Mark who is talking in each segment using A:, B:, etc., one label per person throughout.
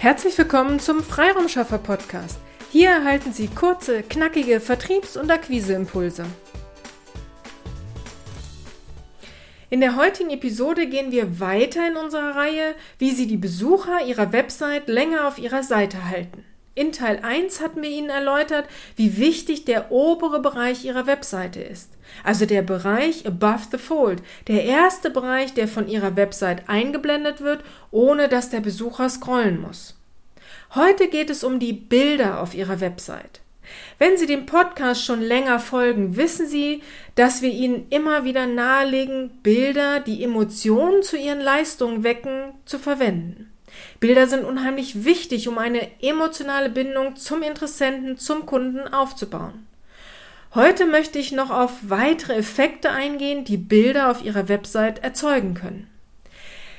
A: Herzlich willkommen zum Freiraumschaffer Podcast. Hier erhalten Sie kurze, knackige Vertriebs- und Akquiseimpulse. In der heutigen Episode gehen wir weiter in unserer Reihe, wie Sie die Besucher Ihrer Website länger auf Ihrer Seite halten. In Teil 1 hatten wir Ihnen erläutert, wie wichtig der obere Bereich Ihrer Webseite ist. Also der Bereich above the fold, der erste Bereich, der von Ihrer Website eingeblendet wird, ohne dass der Besucher scrollen muss. Heute geht es um die Bilder auf Ihrer Website. Wenn Sie dem Podcast schon länger folgen, wissen Sie, dass wir Ihnen immer wieder nahelegen, Bilder, die Emotionen zu Ihren Leistungen wecken, zu verwenden. Bilder sind unheimlich wichtig, um eine emotionale Bindung zum Interessenten, zum Kunden aufzubauen. Heute möchte ich noch auf weitere Effekte eingehen, die Bilder auf Ihrer Website erzeugen können.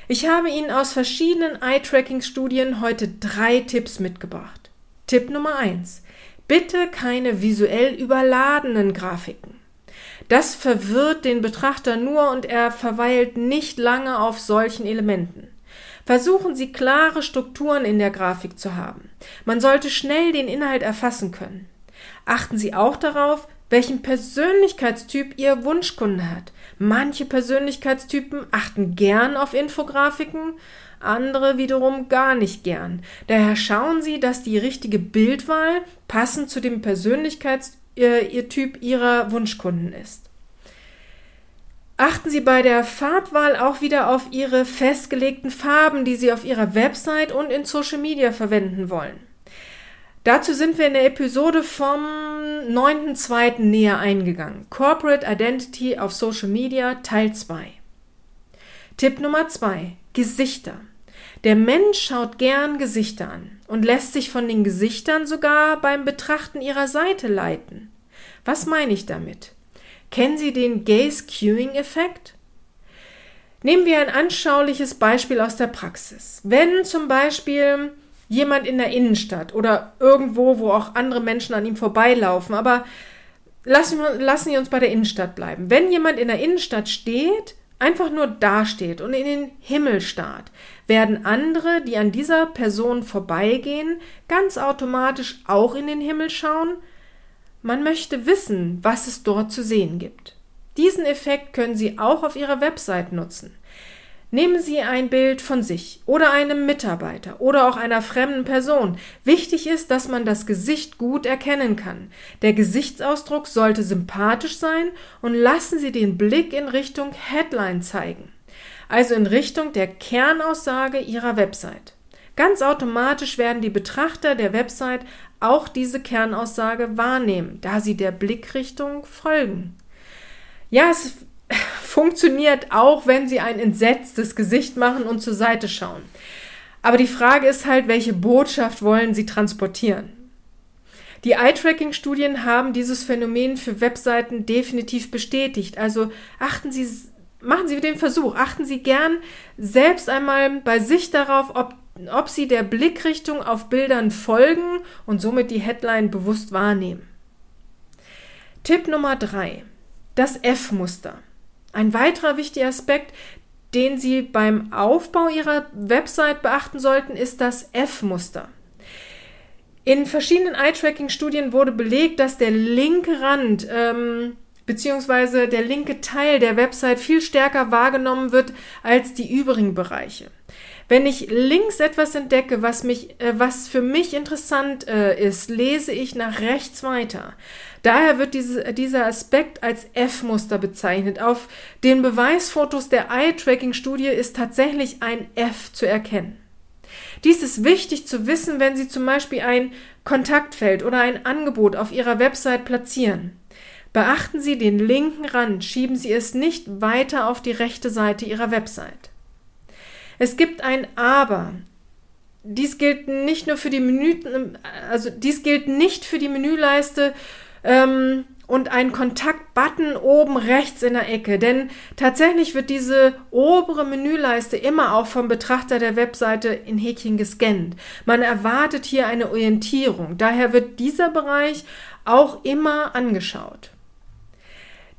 A: Ich habe Ihnen aus verschiedenen Eye-Tracking-Studien heute drei Tipps mitgebracht. Tipp Nummer eins: Bitte keine visuell überladenen Grafiken. Das verwirrt den Betrachter nur und er verweilt nicht lange auf solchen Elementen. Versuchen Sie klare Strukturen in der Grafik zu haben. Man sollte schnell den Inhalt erfassen können. Achten Sie auch darauf, welchen Persönlichkeitstyp Ihr Wunschkunde hat. Manche Persönlichkeitstypen achten gern auf Infografiken, andere wiederum gar nicht gern. Daher schauen Sie, dass die richtige Bildwahl passend zu dem Persönlichkeitstyp Ihrer Wunschkunden ist. Achten Sie bei der Farbwahl auch wieder auf Ihre festgelegten Farben, die Sie auf Ihrer Website und in Social Media verwenden wollen. Dazu sind wir in der Episode vom 9.2. näher eingegangen. Corporate Identity auf Social Media Teil 2. Tipp Nummer 2. Gesichter. Der Mensch schaut gern Gesichter an und lässt sich von den Gesichtern sogar beim Betrachten ihrer Seite leiten. Was meine ich damit? Kennen Sie den Gaze-Queuing-Effekt? Nehmen wir ein anschauliches Beispiel aus der Praxis. Wenn zum Beispiel jemand in der Innenstadt oder irgendwo, wo auch andere Menschen an ihm vorbeilaufen, aber lassen lassen wir uns bei der Innenstadt bleiben. Wenn jemand in der Innenstadt steht, einfach nur dasteht und in den Himmel starrt, werden andere, die an dieser Person vorbeigehen, ganz automatisch auch in den Himmel schauen, man möchte wissen, was es dort zu sehen gibt. Diesen Effekt können Sie auch auf Ihrer Website nutzen. Nehmen Sie ein Bild von sich oder einem Mitarbeiter oder auch einer fremden Person. Wichtig ist, dass man das Gesicht gut erkennen kann. Der Gesichtsausdruck sollte sympathisch sein und lassen Sie den Blick in Richtung Headline zeigen, also in Richtung der Kernaussage Ihrer Website. Ganz automatisch werden die Betrachter der Website auch diese Kernaussage wahrnehmen, da sie der Blickrichtung folgen. Ja, es funktioniert auch, wenn sie ein entsetztes Gesicht machen und zur Seite schauen. Aber die Frage ist halt, welche Botschaft wollen sie transportieren? Die Eye-Tracking-Studien haben dieses Phänomen für Webseiten definitiv bestätigt. Also achten Sie, machen Sie den Versuch, achten Sie gern selbst einmal bei sich darauf, ob ob sie der Blickrichtung auf Bildern folgen und somit die Headline bewusst wahrnehmen. Tipp Nummer drei: Das F-Muster. Ein weiterer wichtiger Aspekt, den Sie beim Aufbau Ihrer Website beachten sollten, ist das F-Muster. In verschiedenen Eye-Tracking-Studien wurde belegt, dass der linke Rand ähm, bzw. der linke Teil der Website viel stärker wahrgenommen wird als die übrigen Bereiche. Wenn ich links etwas entdecke, was mich, äh, was für mich interessant äh, ist, lese ich nach rechts weiter. Daher wird diese, dieser Aspekt als F-Muster bezeichnet. Auf den Beweisfotos der Eye-Tracking-Studie ist tatsächlich ein F zu erkennen. Dies ist wichtig zu wissen, wenn Sie zum Beispiel ein Kontaktfeld oder ein Angebot auf Ihrer Website platzieren. Beachten Sie den linken Rand, schieben Sie es nicht weiter auf die rechte Seite Ihrer Website. Es gibt ein Aber. Dies gilt nicht nur für die Menü, also dies gilt nicht für die Menüleiste ähm, und ein Kontaktbutton oben rechts in der Ecke, denn tatsächlich wird diese obere Menüleiste immer auch vom Betrachter der Webseite in Häkchen gescannt. Man erwartet hier eine Orientierung, daher wird dieser Bereich auch immer angeschaut.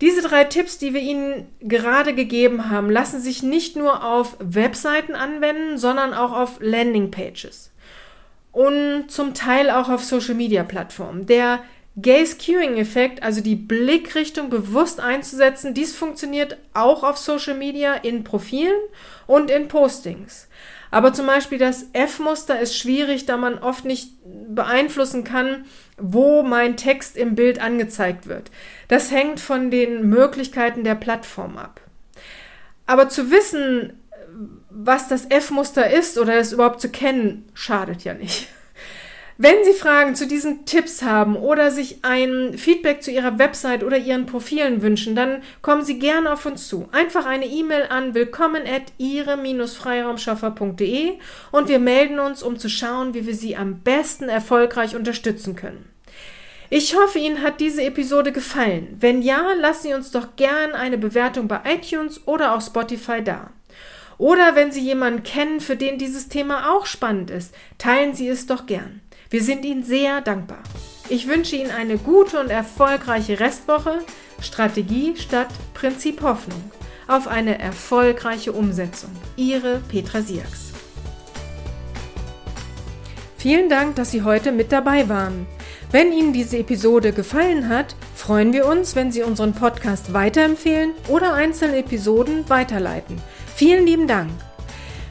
A: Diese drei Tipps, die wir Ihnen gerade gegeben haben, lassen sich nicht nur auf Webseiten anwenden, sondern auch auf Landingpages. und zum Teil auch auf Social-Media-Plattformen. Der Gaze-Queuing-Effekt, also die Blickrichtung bewusst einzusetzen, dies funktioniert auch auf Social Media in Profilen und in Postings. Aber zum Beispiel das F-Muster ist schwierig, da man oft nicht beeinflussen kann, wo mein Text im Bild angezeigt wird. Das hängt von den Möglichkeiten der Plattform ab. Aber zu wissen, was das F-Muster ist oder es überhaupt zu kennen, schadet ja nicht. Wenn Sie Fragen zu diesen Tipps haben oder sich ein Feedback zu Ihrer Website oder Ihren Profilen wünschen, dann kommen Sie gerne auf uns zu. Einfach eine E-Mail an willkommen at ihre-freiraumschaffer.de und wir melden uns, um zu schauen, wie wir Sie am besten erfolgreich unterstützen können. Ich hoffe, Ihnen hat diese Episode gefallen. Wenn ja, lassen Sie uns doch gern eine Bewertung bei iTunes oder auch Spotify da. Oder wenn Sie jemanden kennen, für den dieses Thema auch spannend ist, teilen Sie es doch gern. Wir sind Ihnen sehr dankbar. Ich wünsche Ihnen eine gute und erfolgreiche Restwoche. Strategie statt Prinzip Hoffnung. Auf eine erfolgreiche Umsetzung. Ihre Petra Siaks. Vielen Dank, dass Sie heute mit dabei waren. Wenn Ihnen diese Episode gefallen hat, freuen wir uns, wenn Sie unseren Podcast weiterempfehlen oder einzelne Episoden weiterleiten. Vielen lieben Dank.